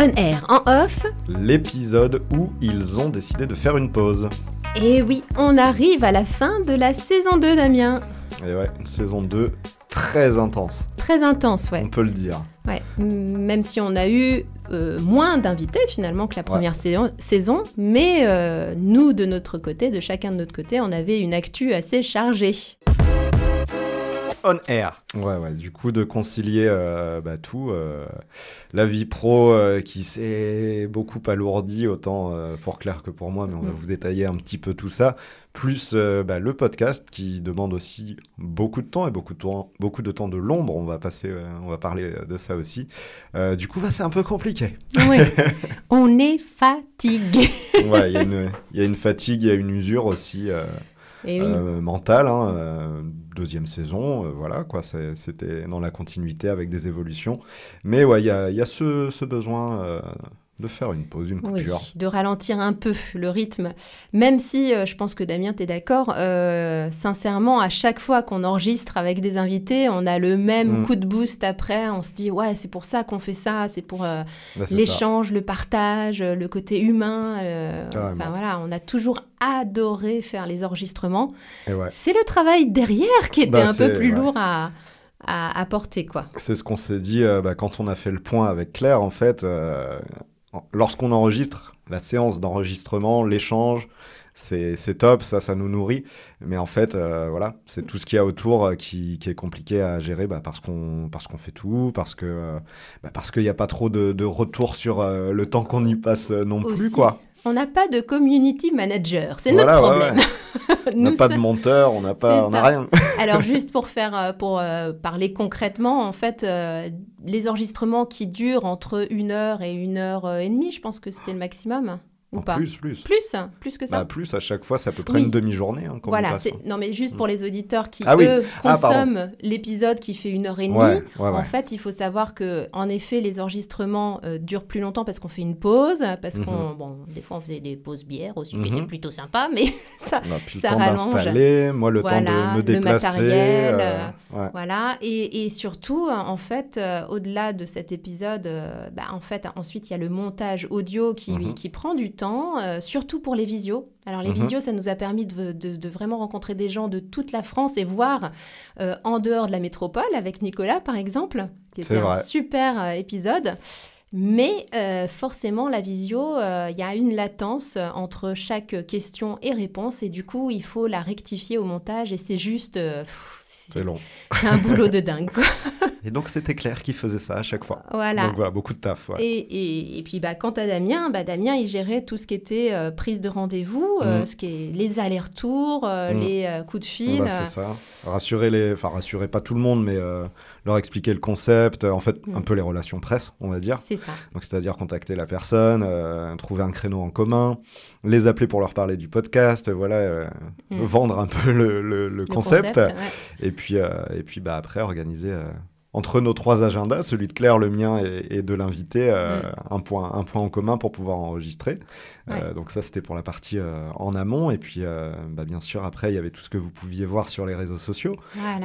On Air en off. L'épisode où ils ont décidé de faire une pause. Et oui, on arrive à la fin de la saison 2, Damien. Et ouais, une saison 2 très intense. Très intense, ouais. On peut le dire. Ouais, même si on a eu euh, moins d'invités finalement que la première saison, mais euh, nous de notre côté, de chacun de notre côté, on avait une actu assez chargée on air. Ouais, ouais, du coup, de concilier euh, bah, tout. Euh, la vie pro euh, qui s'est beaucoup alourdie, autant pour Claire que pour moi, mais on va mm. vous détailler un petit peu tout ça. Plus bah, le podcast qui demande aussi beaucoup de temps et beaucoup de temps, beaucoup de, temps de l'ombre. On, va passer, on va parler de ça aussi. du coup, bah, c'est un peu compliqué. Oui, on est fatigué. ouais, il y, y, a une fatigue, il y a une usure aussi. Et euh, mental. Hein, euh, deuxième saison, euh, voilà, quoi, c'était dans la continuité avec des évolutions. Mais ouais, il y a, ce besoin de faire une pause, une coupure. de ralentir un peu le rythme. Même si, je pense que Damien, tu es d'accord, sincèrement, à chaque fois qu'on enregistre avec des invités, on a le même mm. coup de boost après. On se dit, ouais, c'est pour ça qu'on fait ça, c'est pour bah, l'échange, le partage, le côté humain. enfin voilà, on a toujours adoré faire les enregistrements. C'est le travail derrière qui était bah, un peu plus lourd à, à, porter. quoi. C'est ce qu'on s'est dit euh, bah, quand on a fait le point avec Claire. En fait, euh, lorsqu'on enregistre, la séance d'enregistrement, l'échange, c'est top, ça, ça nous nourrit. Mais en fait, euh, voilà, c'est tout ce qu'il y a autour qui, qui, est compliqué à gérer bah, parce qu'on fait tout, parce que parce qu'il n'y a pas trop de, de retour sur le temps qu'on y passe non plus, quoi. On n'a pas de community manager, c'est notre problème. on n'a pas de monteur, on n'a pas, on rien. Alors juste pour faire, euh, pour euh, parler concrètement, en fait, euh, les enregistrements qui durent entre une heure et une heure et demie, je pense que c'était le maximum. Ou pas Plus, plus. Plus, plus que ça. Bah, plus à chaque fois, c'est à peu près une demi-journée. Hein, voilà, non mais juste pour mm. les auditeurs qui ah eux ah, consomment l'épisode qui fait une heure et demie. en fait, il faut savoir que en effet, les enregistrements euh, durent plus longtemps parce qu'on fait une pause, parce qu'on mm-hmm. bon, des fois on faisait des pauses bières aussi, qui étaient mm-hmm. plutôt sympa, mais ça, puis ça le temps. Moi, le temps de me déplacer. Le matériel, euh, euh, voilà, et, et, surtout, en fait, au-delà de cet épisode, bah, en fait, ensuite il y a le montage audio qui, mm-hmm. qui prend du temps temps, euh, surtout pour les visios. Alors les mhm. visios, ça nous a permis de, vraiment rencontrer des gens de toute la France et voir euh, en dehors de la métropole, avec Nicolas par exemple, qui était un super euh, épisode. Mais forcément, la visio, il y a une latence entre chaque question et réponse, et du coup, il faut la rectifier au montage, et c'est juste... C'est long. C'est un boulot de dingue, quoi. Et donc, c'était Claire qui faisait ça à chaque fois. Voilà. Donc, voilà, beaucoup de taf. Et, et, et, puis, bah, quant à Damien, bah, Damien, il gérait tout ce qui était euh, prise de rendez-vous, euh, mm. ce qui est les allers-retours, euh, mm. les coups de fil. Bah, c'est ça. Rassurer les... Enfin, rassurer pas tout le monde, mais leur expliquer le concept, en fait, un mm. peu les relations presse, on va dire. C'est ça. Donc, c'est-à-dire contacter la personne, trouver un créneau en commun, les appeler pour leur parler du podcast, voilà, vendre un peu le, le, concept. Et puis, et puis bah, après, organiser entre nos trois agendas, celui de Claire, le mien et, de l'invité, euh, mm. un, point, un point en commun pour pouvoir enregistrer. Euh, donc ça, c'était pour la partie euh, en amont. Et puis, bah, bien sûr, après, il y avait tout ce que vous pouviez voir sur les réseaux sociaux,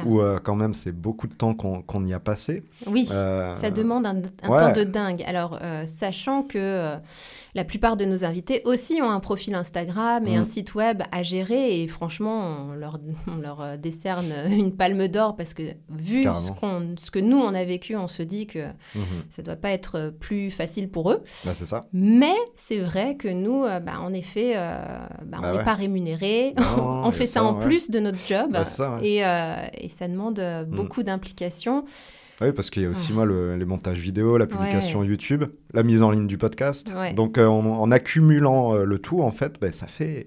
où quand même, c'est beaucoup de temps qu'on y a passé. Oui, ça demande un, temps de dingue. Alors, sachant que la plupart de nos invités aussi ont un profil Instagram et un mm. site web à gérer. Et franchement, on leur, leur décerne une palme d'or parce que vu ce, que nous, on a vécu, on se dit que mhm. ça ne doit pas être plus facile pour eux. Bah, c'est ça. Mais c'est vrai que nous, euh, bah, en effet, euh, bah, on n'est pas rémunérés. on fait ça, en plus de notre job. et, euh, et, ça demande mm. beaucoup d'implication. Oui, parce qu'il y a aussi, moi, les montages vidéo, la publication YouTube, la mise en ligne du podcast. Donc, en, accumulant le tout, en fait, ça, fait,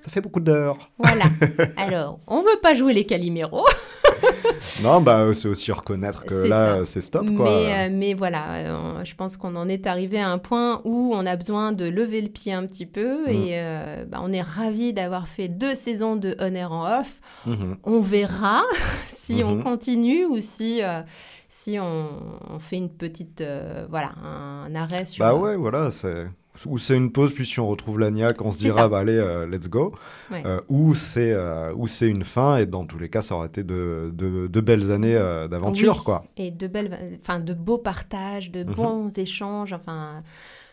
ça fait beaucoup d'heures. Voilà. Alors, on veut pas jouer les caliméros. non, bah, c'est aussi reconnaître que là, c'est stop. Quoi. Mais, euh, mais voilà, euh, je pense qu'on en est arrivé à un point où on a besoin de lever le pied un petit peu. Mm. Et euh, bah, on est ravis d'avoir fait deux saisons de On en Off. Mm-hmm. On verra si on mm-hmm. continue ou si si on, fait une petite voilà un, arrêt sur bah ouais voilà c'est ou c'est une pause, puis si on retrouve l'agnac, on se dira, bah, allez, euh, let's go. Euh, ou c'est c'est une fin, et dans tous les cas, ça aurait été de, de, belles années d'aventure. quoi. Et de, belles, enfin, de beaux partages, de mhm. bons échanges. Enfin,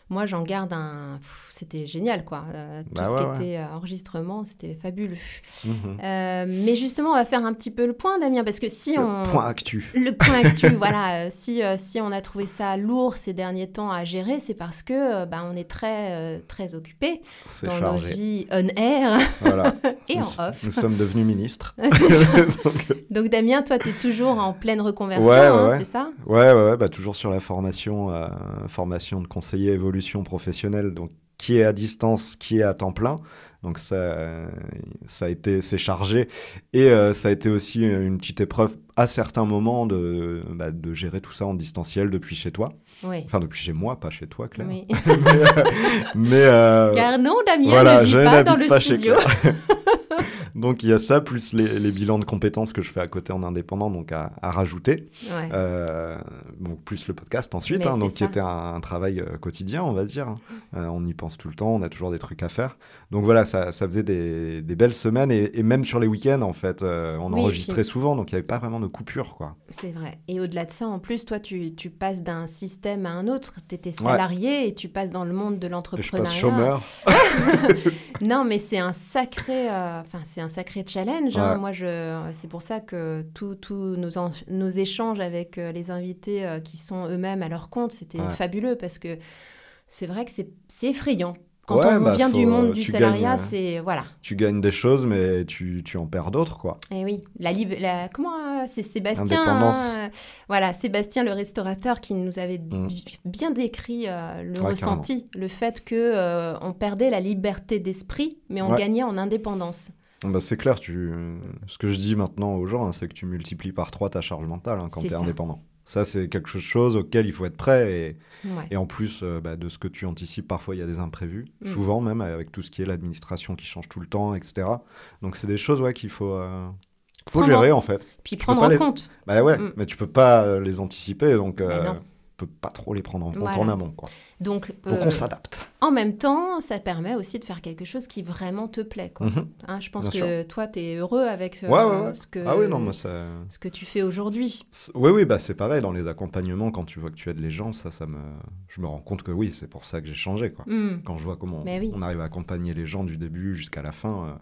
moi, j'en garde un. C'était génial, quoi. Euh, tout bah ce qui était euh, enregistrement, c'était fabuleux. Mhm. Euh, mais justement, on va faire un petit peu le point, Damien, parce que si on. Le point actu. Le point actu, voilà. Si, si on a trouvé ça lourd ces derniers temps à gérer, c'est parce que bah, on est très, très occupé dans nos vies on-air et en off. Nous sommes devenus ministres. Donc... Damien, toi, tu es toujours en pleine reconversion, hein, c'est ça? Ouais, ouais, bah, toujours sur la formation, formation de conseiller professionnelle, donc qui est à distance, qui est à temps plein. Donc ça, ça a été, c'est chargé. Et euh, ça a été aussi une petite épreuve à certains moments de, bah, de gérer tout ça en distanciel depuis chez toi. Enfin, depuis chez moi, pas chez toi, Claire. Oui. mais, euh, Car non, Damien voilà, ne vit pas dans le studio. donc il y a ça, plus les, bilans de compétences que je fais à côté en indépendant, donc à, rajouter. Euh, plus le podcast ensuite, hein, donc qui était un, travail euh, quotidien, on va dire. Euh, on y pense tout le temps, on a toujours des trucs à faire. Donc voilà, ça, ça faisait des, belles semaines et, même sur les week-ends, en fait, on enregistrait souvent, donc il n'y avait pas vraiment de coupure, quoi. C'est vrai. Et au-delà de ça, en plus, toi, tu, tu passes d'un système à un autre. Tu étais salarié et tu passes dans le monde de l'entrepreneuriat. Je passe chômeur. non, mais c'est un sacré, enfin c'est un sacré challenge. Hein. Moi, je, c'est pour ça que tous nos, nos échanges avec euh, les invités euh, qui sont eux-mêmes à leur compte, c'était fabuleux parce que c'est vrai que c'est effrayant quand on bah, vient du monde du salariat, euh, c'est voilà. Tu gagnes des choses, mais tu, tu en perds d'autres, quoi. Et eh oui, la, la comment euh, c'est Sébastien, euh, voilà Sébastien le restaurateur qui nous avait mm. bien décrit le ressenti, le fait que on perdait la liberté d'esprit, mais on gagnait en indépendance. Bah c'est clair, tu... ce que je dis maintenant aux gens, hein, c'est que tu multiplies par trois ta charge mentale hein, quand tu es indépendant. Ça, c'est quelque chose auquel il faut être prêt. Et, et en plus euh, bah, de ce que tu anticipes, parfois il y a des imprévus, mm. souvent même avec tout ce qui est l'administration qui change tout le temps, etc. Donc c'est des choses ouais, qu'il faut, euh, faut gérer en fait. Puis prendre en compte. Bah ouais, mm. mais tu peux pas euh, les anticiper. Donc peut pas trop les prendre en compte en amont. Quoi. Donc, on euh, s'adapte. En même temps, ça permet aussi de faire quelque chose qui vraiment te plaît. Quoi. Mhm. Hein, je pense que toi, tu es heureux avec Ce, que, ah oui, non, moi, ça... ce que tu fais aujourd'hui. Oui, oui, bah, c'est pareil. Dans les accompagnements, quand tu vois que tu aides les gens, ça, ça me... je me rends compte que oui, c'est pour ça que j'ai changé. Quoi. Hmm. Quand je vois comment on arrive à accompagner les gens du début jusqu'à la fin, euh,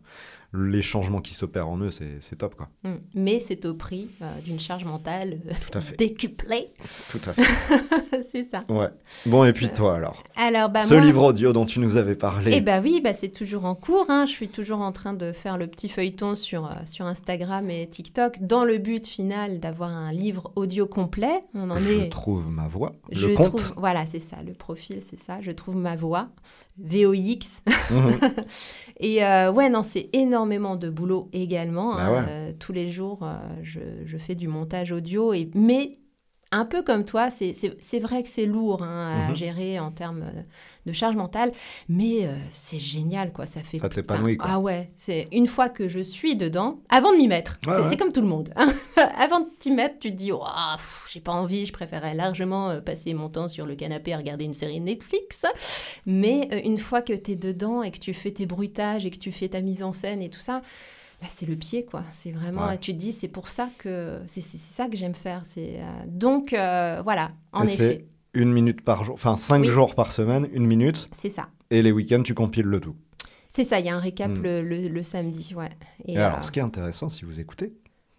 les changements qui s'opèrent en eux, c'est top. Quoi. Mm. Mais c'est au prix euh, d'une charge mentale Tout à fait. décuplée. Tout à fait. c'est ça. Ouais. Bon, et puis toi alors Alors, bah, Ce livre audio dont tu nous avais parlé. Eh bah oui, bah, c'est toujours en cours. Hein. Je suis toujours en train de faire le petit feuilleton sur, euh, sur Instagram et TikTok dans le but final d'avoir un livre audio complet. On en Je trouve ma voix. Je le compte. Voilà, c'est ça. Le profil, c'est ça. Je trouve ma voix. VOX. Mhm. et ouais, non, c'est énormément de boulot également. Bah hein. euh, tous les jours, euh, je, je, fais du montage audio. Et, mais un peu comme toi, c'est vrai que c'est lourd hein, à mhm. gérer en termes de charge mentale, mais euh, c'est génial, quoi. Ça fait. Ça t'épanouit, quoi. Ah ouais, c'est une fois que je suis dedans, avant de m'y mettre. c'est comme tout le monde. avant de t'y mettre, tu te dis, oh, j'ai pas envie, je préférais largement passer mon temps sur le canapé à regarder une série Netflix. Mais une fois que tu es dedans et que tu fais tes bruitages et que tu fais ta mise en scène et tout ça, bah, c'est le pied, quoi. C'est vraiment, tu te dis, c'est pour ça que c'est ça que j'aime faire. C'est euh, donc euh, voilà, en effet. Une minute par jour, enfin cinq jours par semaine, une minute. C'est ça. Et les week-ends, tu compiles le tout. C'est ça, il y a un récap hmm. le, samedi, ouais. Et, alors, euh, ce qui est intéressant, si vous écoutez,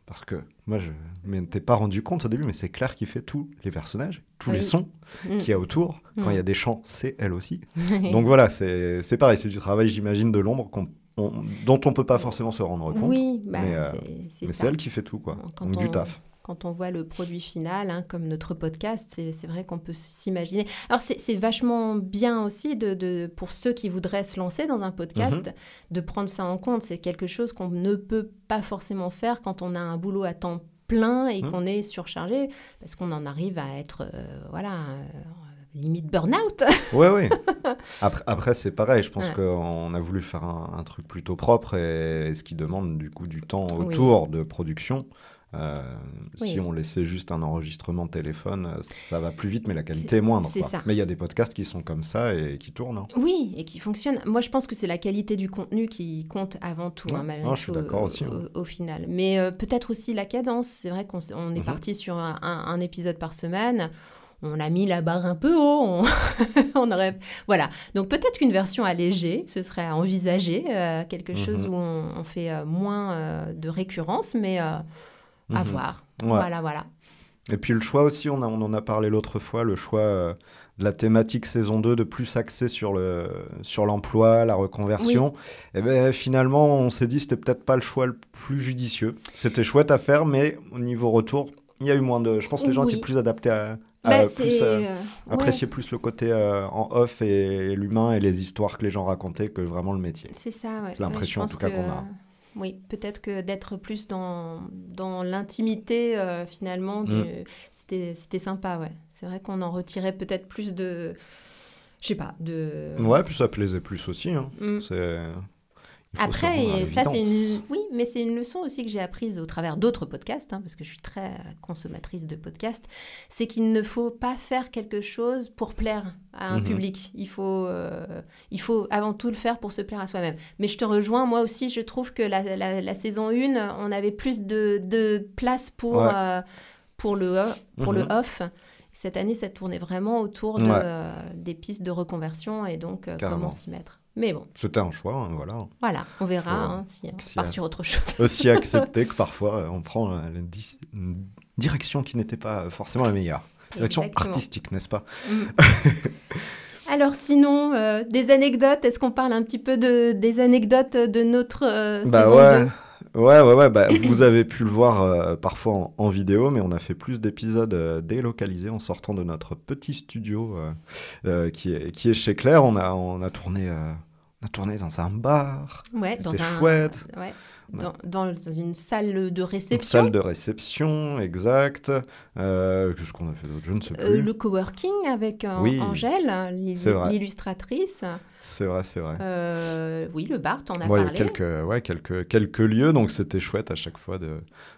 parce que moi, je ne m'étais pas rendu compte au début, mais c'est Claire qui fait tous les personnages, tous les sons hmm. qu'il y a autour. Quand il y a des chants, c'est elle aussi. Donc voilà, c'est pareil, c'est du travail, j'imagine, de l'ombre qu'on dont on peut pas forcément se rendre compte. Oui, bah, mais, euh, c'est elle qui fait tout, quoi. Donc, du taf. Quand on voit le produit final, hein, comme notre podcast, c'est vrai qu'on peut s'imaginer. Alors, c'est vachement bien aussi de, de, pour ceux qui voudraient se lancer dans un podcast, mhm. de prendre ça en compte. C'est quelque chose qu'on ne peut pas forcément faire quand on a un boulot à temps plein et mhm. qu'on est surchargé, parce qu'on en arrive à être, euh, voilà, limite burn-out. oui, oui. Après, après c'est pareil. Je pense qu'on a voulu faire un, truc plutôt propre et, ce qui demande du coup du temps autour de production. Euh, si on laissait juste un enregistrement de téléphone, ça va plus vite, mais la qualité est, moindre. Mais il y a des podcasts qui sont comme ça et qui tournent. Hein. Oui, et qui fonctionnent. Moi, je pense que c'est la qualité du contenu qui compte avant tout, hein, je suis d'accord aussi. Au, final. Mais euh, peut-être aussi la cadence. C'est vrai qu'on est mhm. parti sur un, épisode par semaine on a mis la barre un peu haut. On, aurait... Voilà. Donc peut-être qu'une version allégée, ce serait à envisager, quelque chose mhm. où on, fait moins de récurrence, mais à mhm. voir. Voilà, voilà. Et puis le choix aussi, on, on en a parlé l'autre fois, le choix euh, de la thématique saison 2 de plus axé sur le sur l'emploi, la reconversion. Et eh ben finalement, on s'est dit c'était peut-être pas le choix le plus judicieux. C'était chouette à faire, mais au niveau retour, il y a eu moins de. Je pense que les gens étaient plus adaptés à, bah, plus, euh, euh, apprécier plus le côté en off et l'humain et les histoires que les gens racontaient que vraiment le métier. C'est ça, ouais. L'impression en tout cas qu'on a. Oui, peut-être que d'être plus dans, dans l'intimité, euh, finalement, mm. c'était sympa, ouais. C'est vrai qu'on en retirait peut-être plus de... Je sais pas, de... Ouais, puis ça plaisait plus aussi. Hein. Mm. C'est après, ça, c'est une... Oui, mais c'est une leçon aussi que j'ai apprise au travers d'autres podcasts, hein, parce que je suis très consommatrice de podcasts, c'est qu'il ne faut pas faire quelque chose pour plaire à un mhm. public. Il faut, euh, il faut avant tout le faire pour se plaire à soi-même. Mais je te rejoins, moi aussi, je trouve que la, la, saison 1, on avait plus de, de place pour, euh, pour, le, pour le mhm. off. Cette année, ça tournait vraiment autour de, des pistes de reconversion et donc euh, comment s'y mettre. Mais bon. C'était un choix, hein, voilà. Voilà, on verra hein, si on part sur autre chose. Aussi accepter que parfois euh, on prend euh, une direction qui n'était pas forcément la meilleure. Direction artistique, n'est-ce pas mm. Alors sinon, euh, des anecdotes, est-ce qu'on parle un petit peu de, des anecdotes de notre bah saison ouais. Ouais, ouais, ouais. Bah, vous avez pu le voir parfois en, vidéo, mais on a fait plus d'épisodes délocalisés en sortant de notre petit studio qui, est, qui est chez Claire. On a, on a tourné a tourné dans un bar. Ouais, dans un. chouette. Ouais. Dans, dans, une salle de réception. Une salle de réception, exact. Euh, Qu'est-ce qu'on a fait d'autre? Je ne sais euh, plus. le coworking avec euh, Angèle, l'illustratrice. C'est vrai, c'est vrai. Euh, oui, le bar, t'en as ouais, parlé. quelques, ouais, quelques, quelques lieux, donc c'était chouette à chaque fois de,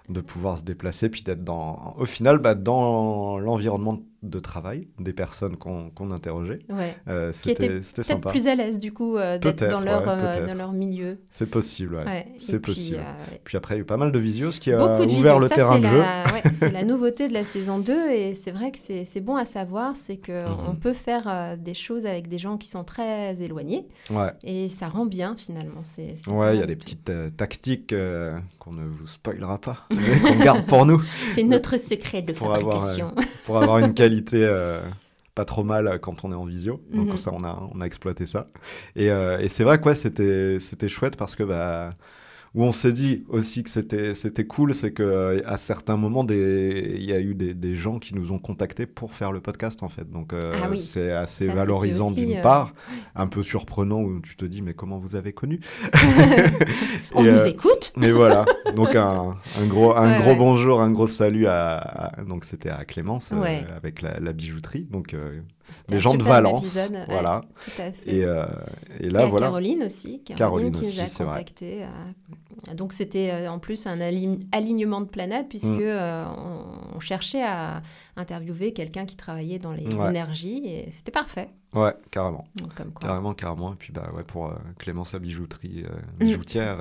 de pouvoir se déplacer, puis d'être dans, au final, bah, dans l'environnement de travail des personnes qu'on interrogeait. Ouais. Euh, c'était peut-être plus à l'aise, du coup, euh, d'être dans, leur, dans leur milieu. C'est possible, ouais. c'est possible. Puis après, il y a eu pas mal de visios, ce qui a ouvert le terrain de jeu. c'est la nouveauté de la saison 2, et c'est vrai que c'est bon à savoir, c'est qu'on mhm. peut faire des choses avec des gens qui sont très éloignés Ouais. Et ça rend bien finalement. C'est, ouais, il y a des petites euh, tactiques euh, qu'on ne vous spoilera pas, qu'on garde pour nous. C'est notre secret de pour fabrication. Avoir, pour avoir une qualité euh, pas trop mal quand on est en visio. Donc mhm. ça, on a, on a exploité ça. Et, et c'est vrai que c'était, c'était chouette parce que... Bah, où on s'est dit aussi que c'était c'était cool, c'est que euh, à certains moments il y a eu des, gens qui nous ont contactés pour faire le podcast en fait. Donc euh, ah c'est assez valorisant d'une euh, part, un peu surprenant où tu te dis mais comment vous avez connu? On nous écoute. Mais voilà, donc un, gros un gros bonjour, un gros salut à, donc c'était à Clémence avec la, bijouterie. Donc des gens de Valence, voilà. Et, et, là, voilà. Caroline aussi, Caroline, qui nous a contactés. Donc c'était euh, en plus un alignement de planètes puisque mm. euh, on, cherchait à interviewer quelqu'un qui travaillait dans les énergies et c'était parfait. Ouais, carrément. Carrément, carrément. Et puis bah ouais, pour euh, Clémence la bijouterie, mm. bijoutière,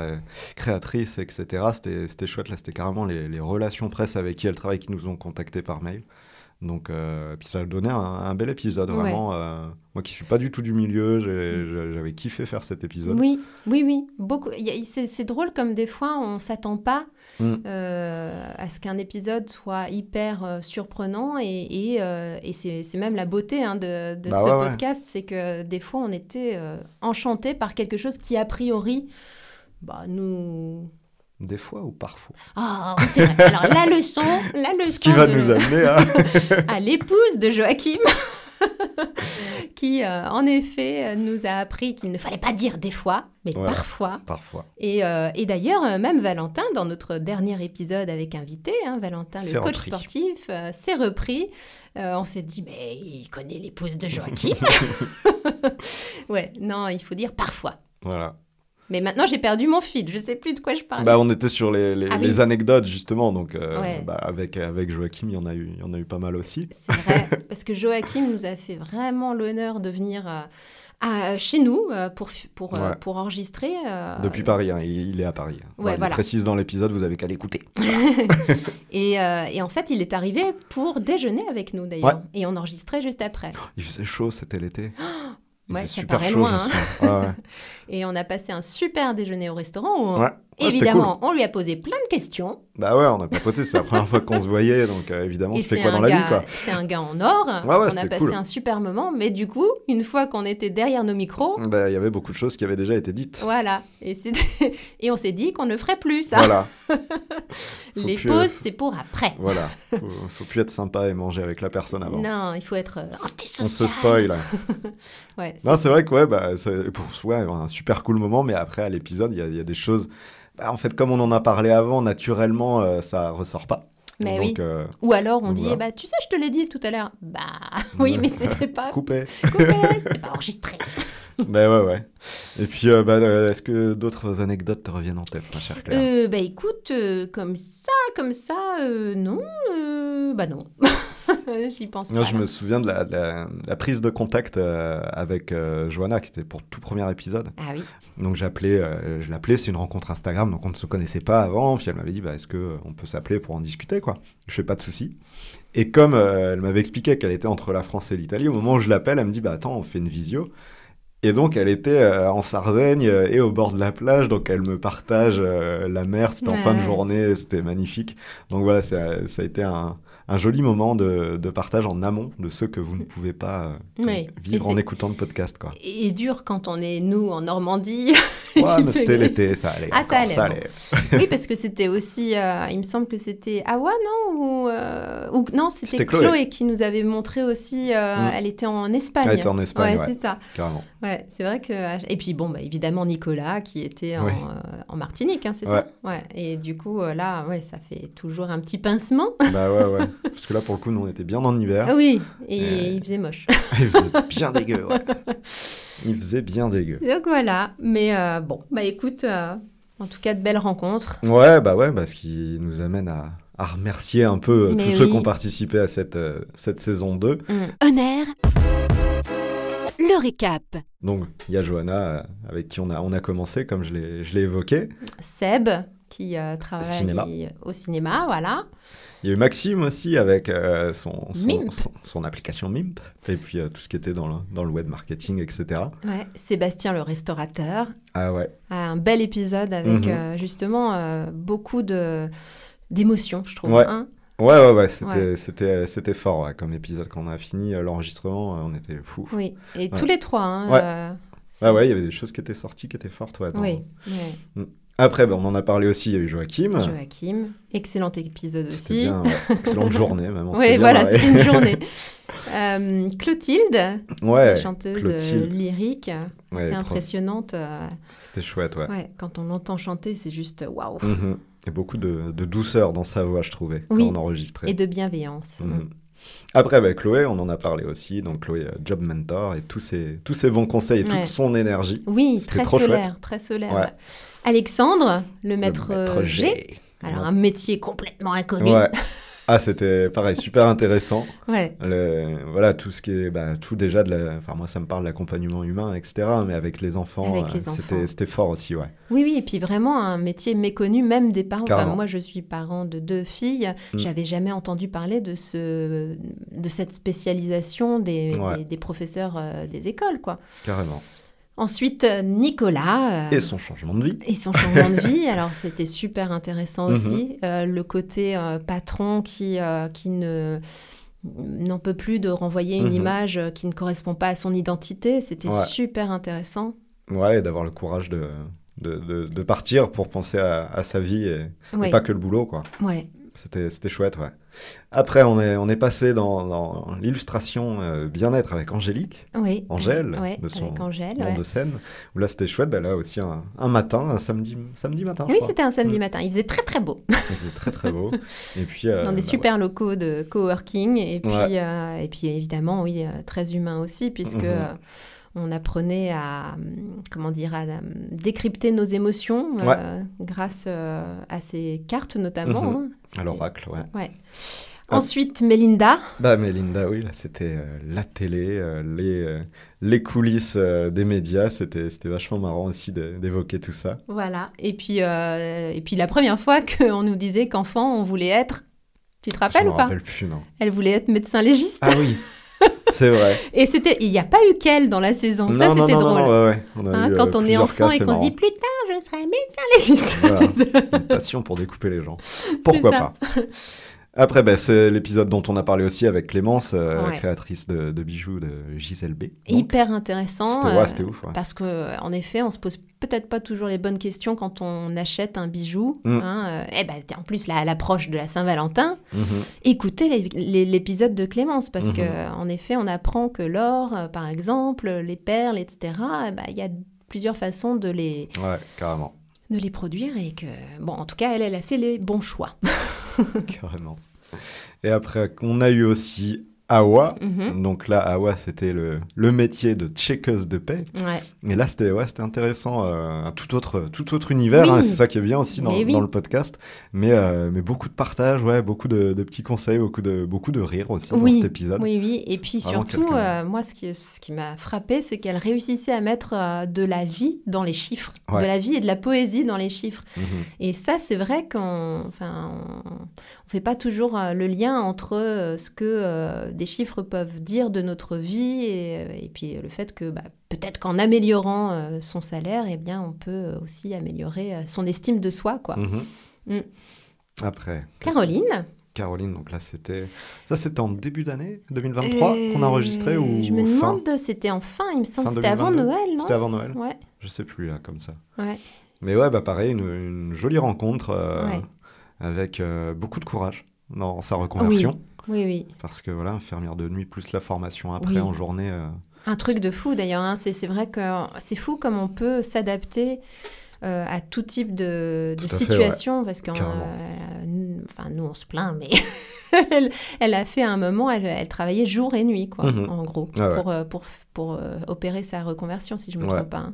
créatrice, etc. C'était chouette là, c'était carrément les, les, relations presse avec qui elle travaille qui nous ont contactés par mail. Donc, euh, puis ça a donné un, bel épisode, vraiment. Euh, moi qui suis pas du tout du milieu, j'avais kiffé faire cet épisode. Oui, oui, oui. Beaucoup. C'est drôle comme des fois on s'attend pas mm. euh, à ce qu'un épisode soit hyper surprenant et, et, c'est même la beauté hein, de, de bah ce podcast, c'est que des fois on était enchanté par quelque chose qui a priori bah, nous des fois ou parfois? Ah, c'est vrai. Alors, la leçon, la leçon. Ce qui va nous amener à. à l'épouse de Joachim, qui, euh, en effet, nous a appris qu'il ne fallait pas dire des fois, mais parfois. Parfois. Et, euh, et d'ailleurs, euh, même Valentin, dans notre dernier épisode avec invité, hein, Valentin, le coach sportif, s'est repris. on s'est dit, mais il connaît l'épouse de Joachim. ouais, non, il faut dire parfois. Voilà. Mais maintenant, j'ai perdu mon fil. Je sais plus de quoi je parlais. Bah, on était sur les, les, ah anecdotes, justement. Donc, euh, bah, avec, avec Joachim, il y, en a eu, il y en a eu pas mal aussi. C'est vrai. parce que Joachim nous a fait vraiment l'honneur de venir à, chez nous euh, pour, pour, euh, pour enregistrer. Depuis Paris, hein, il, est à Paris. Ouais, il précise dans l'épisode, vous avez qu'à l'écouter. et, et, en fait, il est arrivé pour déjeuner avec nous, d'ailleurs. Et on enregistrait juste après. il faisait chaud, c'était l'été. Ouais, ça paraît loin. Hein. et on a passé un super déjeuner au restaurant où évidemment on lui a posé plein de questions. Bah ouais, on a papoté, c'est la première fois qu'on se voyait, donc euh, évidemment, tu fais quoi dans la vie quoi C'est un gars en or, on a passé un super moment, mais du coup, une fois qu'on était derrière nos micros... Bah, il y avait beaucoup de choses qui avaient déjà été dites. Voilà, et, et on s'est dit qu'on ne ferait plus ça. Voilà. Les pauses, c'est pour après. Voilà, faut, faut plus être sympa et manger avec la personne avant. Non, il faut être euh, antisocial. On se spoil. ouais, non, c'est vrai que ouais, bah, pour soi, un super cool moment, mais après, à l'épisode, il y, y, a des choses bah, en fait, comme on en a parlé avant, naturellement, ça euh, ça ressort pas. Mais oui. Euh, Ou alors on dit, bah, tu sais, je te l'ai dit tout à l'heure. Bah oui, mais c'était pas. Coupé. Coupé, c'était pas enregistré. ben ouais, ouais. Et puis, euh, bah, est-ce que d'autres anecdotes te reviennent en tête, ma chère Claire? Bah écoute, comme ça, comme ça, non. bah non. J'y pense pas. je me souviens de la, prise de contact euh, avec euh, Johanna, qui était pour tout premier épisode. Ah oui. Donc j'appelais, euh, je l'appelais, c'est une rencontre Instagram, donc on ne se connaissait pas avant. Puis elle m'avait dit, bah, est-ce qu'on peut s'appeler pour en discuter quoi? Je fais pas de souci. Et comme elle m'avait expliqué qu'elle était entre la France et l'Italie, au moment où je l'appelle, elle me dit, bah attends, on fait une visio. Et donc, elle était en Sardaigne et au bord de la plage. Donc, elle me partage la mer. C'était en fin de journée. C'était magnifique. Donc, voilà, ça, ça a été un, un joli moment de, partage en amont de ceux que vous ne pouvez pas euh, vivre en écoutant le podcast. Quoi. Et dur quand on est, nous, en Normandie. Ouais, mais c'était l'été, ça allait. Ah, ça allait. oui, parce que c'était aussi, euh, il me semble que c'était Awa, non ou, euh, ou, Non, c'était Chloé. qui nous avait montré aussi, mm. elle était en Espagne. Elle était en Espagne, ouais, c'est ça. Carrément. Ouais, c'est vrai que... Et puis, bon, bah, évidemment, Nicolas, qui était en, en Martinique, hein, c'est ça? Ouais. Et du coup, là, ouais, ça fait toujours un petit pincement. Bah ouais, ouais. Parce que là, pour le coup, nous, on était bien en hiver. Ah oui, et, il faisait moche. il faisait bien dégueu, ouais. Il faisait bien dégueu. Donc voilà, mais euh, bon, bah écoute, euh, en tout cas, de belles rencontres. Ouais, bah ouais, parce qu'il nous amène à, à, remercier un peu euh, tous ceux qui ont participé à cette, cette saison 2. Mmh. Honneur le récap. Donc, il y a Johanna, avec qui on a, on a commencé, comme je l'ai évoqué. Seb, qui travaille au cinéma, voilà. Il y a eu Maxime aussi avec euh, son, son, application MIMP et puis euh, tout ce qui était dans le, dans le web marketing, etc. Ouais, Sébastien le restaurateur. Ah ouais. Un bel épisode avec mhm. euh, justement beaucoup d'émotions, je trouve. Ouais. Hein. Ouais, ouais, ouais, c'était, c'était, c'était fort comme épisode. Quand on a fini l'enregistrement, on était fous. Oui, et tous les trois. Hein, ouais. Ah ouais, il y avait des choses qui étaient sorties, qui étaient fortes. Ouais, oui. Mm. Après, ben, on en a parlé aussi, il y a eu Joachim. Joachim, excellent épisode aussi. Bien, Excellente journée, même. Oui, voilà, c'était une journée. Euh, Clotilde, ouais, chanteuse euh, lyrique, c'est impressionnante. Euh, c'était chouette, ouais. ouais. Quand on l'entend chanter, c'est juste waouh. Mhm. Il y a beaucoup de, douceur dans sa voix, je trouvais, quand on enregistrait. Et de bienveillance. Mhm. Après, ben, Chloé, on en a parlé aussi. Donc, Chloé, Job Mentor et tous ces, tous ces bons conseils et toute son énergie. Oui, très solaire, très solaire. Alexandre, le maître, G. Alors, un métier complètement inconnu. Ah, c'était pareil, super intéressant. Ouais. voilà, tout ce qui est, bah, tout déjà de la, enfin moi ça me parle de l'accompagnement humain, etc. Mais avec les enfants, euh, c'était, c'était fort aussi, ouais. Oui, oui, et puis vraiment un métier méconnu même des parents. moi, je suis parent de deux filles. Mm. J'avais jamais entendu parler de ce, de cette spécialisation des, des, professeurs euh, des écoles, quoi. Carrément. Ensuite, euh, Nicolas. Euh, et son changement de vie. Et son changement de vie. Alors, c'était super intéressant aussi. Mhm. Euh, le côté patron qui, qui ne n'en peut plus de renvoyer une mhm. image qui ne correspond pas à son identité. C'était super intéressant. Ouais, et d'avoir le courage de, de, de, partir pour penser à, à sa vie et, et, pas que le boulot, quoi. Ouais. C'était chouette, ouais. Après, on est, on est passé dans, l'illustration euh, bien-être avec Angélique. Oui. Angèle, de son Angèle, nom de scène. Où là, c'était chouette. Ben là aussi, un, matin, un samedi, samedi matin. Oui, c'était un samedi mm. matin. Il faisait très, très beau. Il faisait très, très beau. et puis, euh, dans des bah, super locaux de coworking. Et puis, euh, et puis évidemment, oui, très humain aussi, puisque. Mhm on apprenait à, comment dire, à décrypter nos émotions grâce à ces cartes notamment. Hein. À l'oracle, ouais. ouais. Ensuite, Melinda. Bah, Melinda, oui, là, c'était euh, la télé, euh, les, euh, les coulisses des médias. C'était vachement marrant aussi d'évoquer tout ça. Voilà. Et puis, et puis la première fois qu'on nous disait qu'enfant, on voulait être. Tu te rappelles ou pas? rappelle plus, non. Elle voulait être médecin légiste. Ah oui. C'est vrai. et c'était, il n'y a pas eu qu'elle dans la saison. ça, c'était drôle. Non, ouais, on hein, quand on est enfant et qu'on se dit plus tard, je serai médecin légiste. Voilà. Une passion pour découper les gens. Pourquoi pas après, bah, c'est l'épisode dont on a parlé aussi avec Clémence, euh, la créatrice de, bijoux de Gisèle B. Hyper intéressant. C'était euh, ouf. Parce que, en effet, on se pose peut-être pas toujours les bonnes questions quand on achète un bijou. Mm. Hein, euh, et ben, en plus, à l'approche de la Saint-Valentin, mm-hmm. écoutez l'épisode de Clémence parce que, en effet, on apprend que l'or, par exemple, les perles, etc., eh ben, il y a plusieurs façons de les. Ouais, carrément de les produire et que, bon, en tout cas, elle, elle a fait les bons choix. Carrément. Et après, on a eu aussi Awa. Mhm. Donc là, Awa, c'était le, le, métier de checkeuse de paix. Ouais. Et là, c'était ouais, intéressant, euh, un tout autre, tout autre univers. Hein, c'est ça qui est bien aussi dans, dans le podcast. Mais, euh, mais beaucoup de partage, ouais, beaucoup de, de, petits conseils, beaucoup de, beaucoup de rire aussi dans cet épisode. Oui, oui. Et puis surtout, euh, moi, ce qui, ce qui m'a frappé, c'est qu'elle réussissait à mettre de la vie dans les chiffres, de la vie et de la poésie dans les chiffres. Mhm. Et ça, c'est vrai qu'on enfin, on, fait pas toujours le lien entre ce que des chiffres peuvent dire de notre vie et, euh, puis le fait que bah, peut-être qu'en améliorant euh, son salaire, eh bien, on peut aussi améliorer euh, son estime de soi. Quoi. Mhm. Mm. Après. Caroline. Caroline, donc là c'était ça c'était en début d'année 2023 qu'on a enregistré ou je me demande c'était en fin il me semble c'était avant Noël non c'était avant Noël ouais je sais plus là comme ça ouais mais ouais bah pareil une, jolie rencontre avec beaucoup de courage dans sa reconversion oui, oui. Parce que voilà, infirmière de nuit plus la formation après en journée. Euh, Un truc de fou d'ailleurs. Hein. C'est vrai que c'est fou comme on peut s'adapter euh, à tout type de, situation. Parce que euh, enfin, nous, on se plaint, mais elle, a fait un moment, elle, elle travaillait jour et nuit, quoi, mhm. en gros, ah pour, pour, pour, opérer sa reconversion, si je ne me trompe pas. Hein.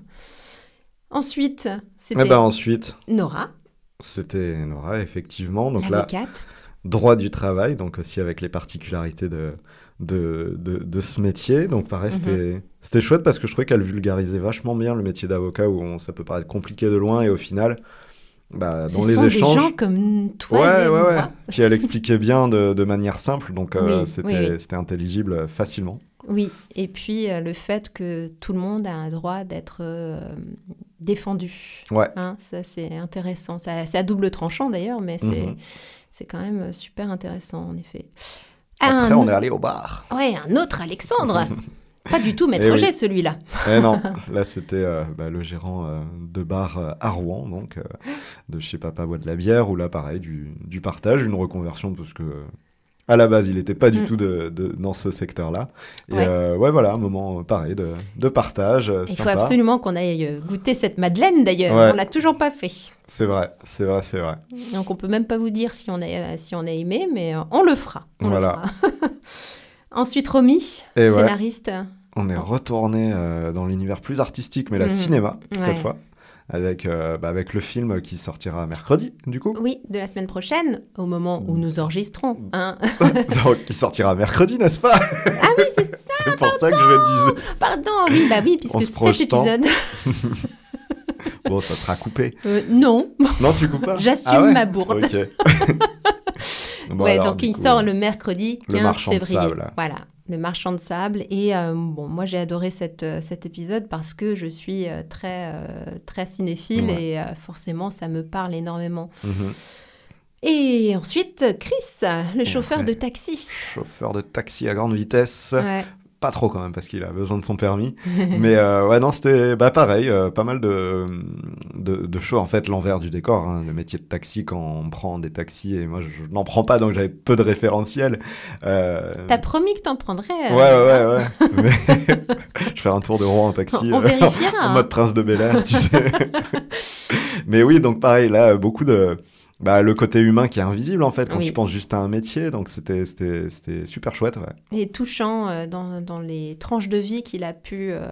Ensuite, c'était eh ben, ensuite, Nora. C'était Nora, effectivement. Donc là, droit du travail, donc aussi avec les particularités de, de, de, ce métier. Donc pareil, mhm. c'était chouette parce que je trouvais qu'elle vulgarisait vachement bien le métier d'avocat où ça peut paraître compliqué de loin et au final... Bah, dans les échanges. Des gens comme toi ouais, ouais, ouais. Puis elle expliquait bien de, de manière simple, donc euh, c'était intelligible facilement. Oui, et puis euh, le fait que tout le monde a un droit d'être euh, défendu. Ouais. Hein, ça, c'est intéressant. C'est à double tranchant d'ailleurs, mais c'est. Mhm. C'est quand même euh, super intéressant, en effet. Après, on est allé au bar. Ouais, un autre Alexandre. Pas du tout Maître G, celui-là. Eh non, là c'était euh, bah, le gérant euh, de bar à Rouen, donc de chez Papa Bois de la Bière, où là pareil, du, du partage, une reconversion, parce que à la base, il n'était pas du mm. tout de, dans ce secteur-là. Et ouais. Euh, ouais. voilà, un moment euh, pareil de, de partage. Euh, il faut absolument qu'on aille goûter cette madeleine d'ailleurs. On On l'a toujours pas fait. C'est vrai, c'est vrai, c'est vrai. Donc on peut même pas vous dire si on a, si on a aimé, mais on le fera. voilà. Ensuite, Romy, scénariste. On est retourné dans l'univers plus artistique, mais la mm. cinéma cette fois avec, euh, bah, avec le film qui sortira mercredi, du coup. Oui, de la semaine prochaine, au moment où nous enregistrons. Hein. qui sortira mercredi, n'est-ce pas? Ah oui, c'est ça C'est pour ça que je disais. Pardon, oui, bah oui, puisque cet épisode... bon, ça sera coupé. Euh, non. Non, tu coupes pas? J'assume ah ma bourde. Ok. ouais, donc il sort le mercredi 15 février. Voilà le marchand de sable. Et euh, bon, moi j'ai adoré cette, euh, cet épisode parce que je suis euh, très, très cinéphile et forcément ça me parle énormément. Mhm. Et ensuite, Chris, le chauffeur de taxi. Chauffeur de taxi à grande vitesse. Ouais pas trop quand même parce qu'il a besoin de son permis. Mais euh, ouais, non, c'était bah, pareil, euh, pas mal de, de, de choses. En fait, l'envers du décor, hein, le métier de taxi quand on prend des taxis, et moi je, n'en prends pas donc j'avais peu de référentiels. Euh... T'as promis que t'en prendrais. Euh, ouais, ouais, ouais. Mais... je fais un tour de Rouen en taxi. On en mode prince de Bel Air, tu sais. Mais oui, donc pareil, là, beaucoup de bah, le côté humain qui est invisible en fait quand tu penses juste à un métier. Donc c'était super chouette. Ouais. Et touchant euh, dans, dans, les tranches de vie qu'il a pu euh,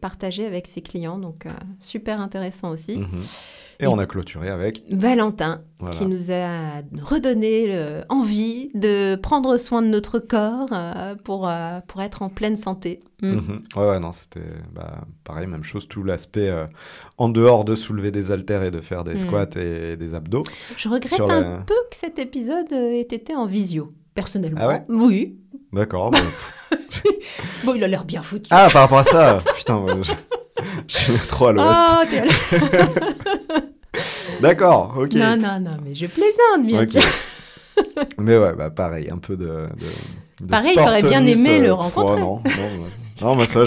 partager avec ses clients. Donc euh, super intéressant aussi. Mhm. Et, on a clôturé avec Valentin, qui nous a redonné envie de prendre soin de notre corps pour, pour être en pleine santé. Mm. Mhm. Ouais, ouais, non, c'était bah, pareil, même chose, tout l'aspect en dehors de soulever des haltères et de faire des mm. squats et des abdos. Je regrette un peu que cet épisode ait été en visio, personnellement. Ah ouais? Oui. D'accord. bon, il a l'air bien foutu. Ah, par rapport à ça Putain, moi, je... je suis trop à l'ouest. Oh, t'es D'accord, ok. Non, non, non, mais je plaisante, bien sûr. mais ouais, bah pareil, un peu de... de, pareil, t'aurais bien aimé le rencontrer. non, non, non, moi, ça,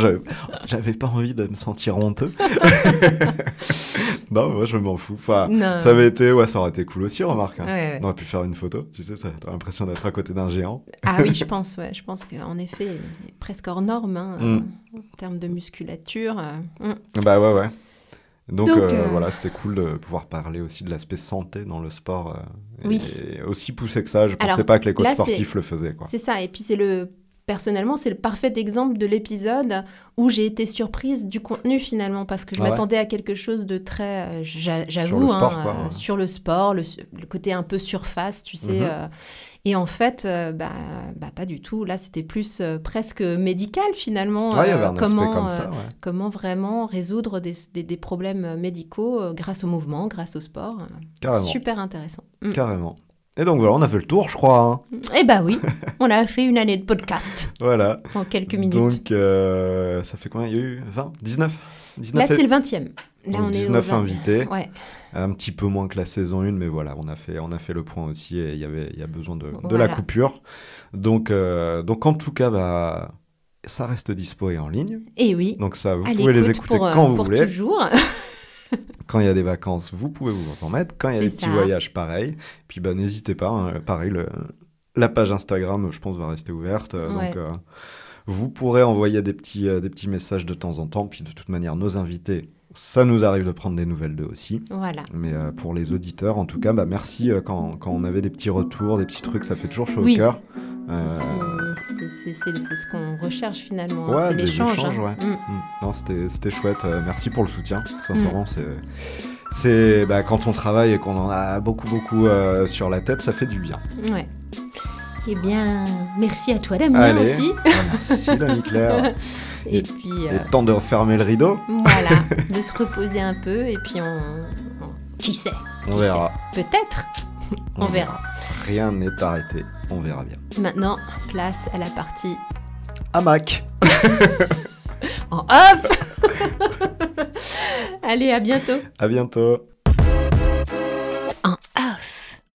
j'avais pas envie de me sentir honteux. non, moi, je m'en fous. Enfin, ça avait été, ouais, ça aurait été cool aussi, remarque. Hein. On aurait pu faire une photo, tu sais, ça a l'impression d'être à côté d'un géant. ah oui, je pense, ouais, je pense qu'en effet, il est presque hors norme, hein, mm. en termes de musculature. Euh, mm. Bah ouais, ouais. Donc, euh, euh, voilà, c'était cool de pouvoir parler aussi de l'aspect santé dans le sport. oui. Et aussi poussé que ça, je pensais pas que les coachs sportifs le faisaient. C'est ça, et puis c'est le personnellement, c'est le parfait exemple de l'épisode où j'ai été surprise du contenu finalement, parce que je ah m'attendais à quelque chose de très, euh, j'avoue, hein, sur, le sport, le, côté un peu surface, tu sais. Mhm. Euh, et en fait, euh, bah, bah, pas du tout. Là, c'était plus presque médical finalement. comment, comment vraiment résoudre des, des problèmes médicaux grâce au mouvement, grâce au sport. Super intéressant. Mm. Carrément. Et donc voilà, on a fait le tour, je crois. Hein. Eh bah oui, on a fait une année de podcast. voilà. En quelques minutes. Donc, euh, ça fait combien? Il y a eu 20 19, 19 Là, c'est le 20e. Là, on 19 est invités. Ouais. Un petit peu moins que la saison 1, mais voilà, on a fait, on a fait le point aussi et il y avait il y a besoin de, de la coupure. Donc, euh, donc, en tout cas, bah, ça reste dispo et en ligne. Et oui. Donc, ça, vous pouvez les écouter quand euh, vous voulez. toujours. Quand il y a des vacances, vous pouvez vous en mettre. Quand il y a des petits voyages, pareil. Puis bah, n'hésitez pas. Hein. pareil, le, la page Instagram, je pense, va rester ouverte. Euh, donc, euh, vous pourrez envoyer des petits, euh, des petits messages de temps en temps. Puis de toute manière, nos invités, ça nous arrive de prendre des nouvelles d'eux aussi. Voilà. Mais pour les auditeurs, en tout cas, bah, merci quand, quand, on avait des petits retours, des petits trucs, ça fait toujours chaud au cœur. C'est ce qu'on recherche finalement, hein, c'est l'échange. Hein. Ouais. Mm. Mm. Non, c'était chouette. Euh, merci pour le soutien. Sincèrement, mm. c'est bah, quand on travaille et qu'on en a beaucoup beaucoup euh, sur la tête, ça fait du bien. Ouais. Eh bien, merci à toi Damien aussi. Ah, merci l'ami Claire. et, puis. Euh... temps de refermer le rideau. Voilà, de se reposer un peu et puis on. Qui sait On verra. Peut-être. On, verra. Rien n'est arrêté. On verra bien. Maintenant, place à la partie hamac. en off Allez, à bientôt. À bientôt.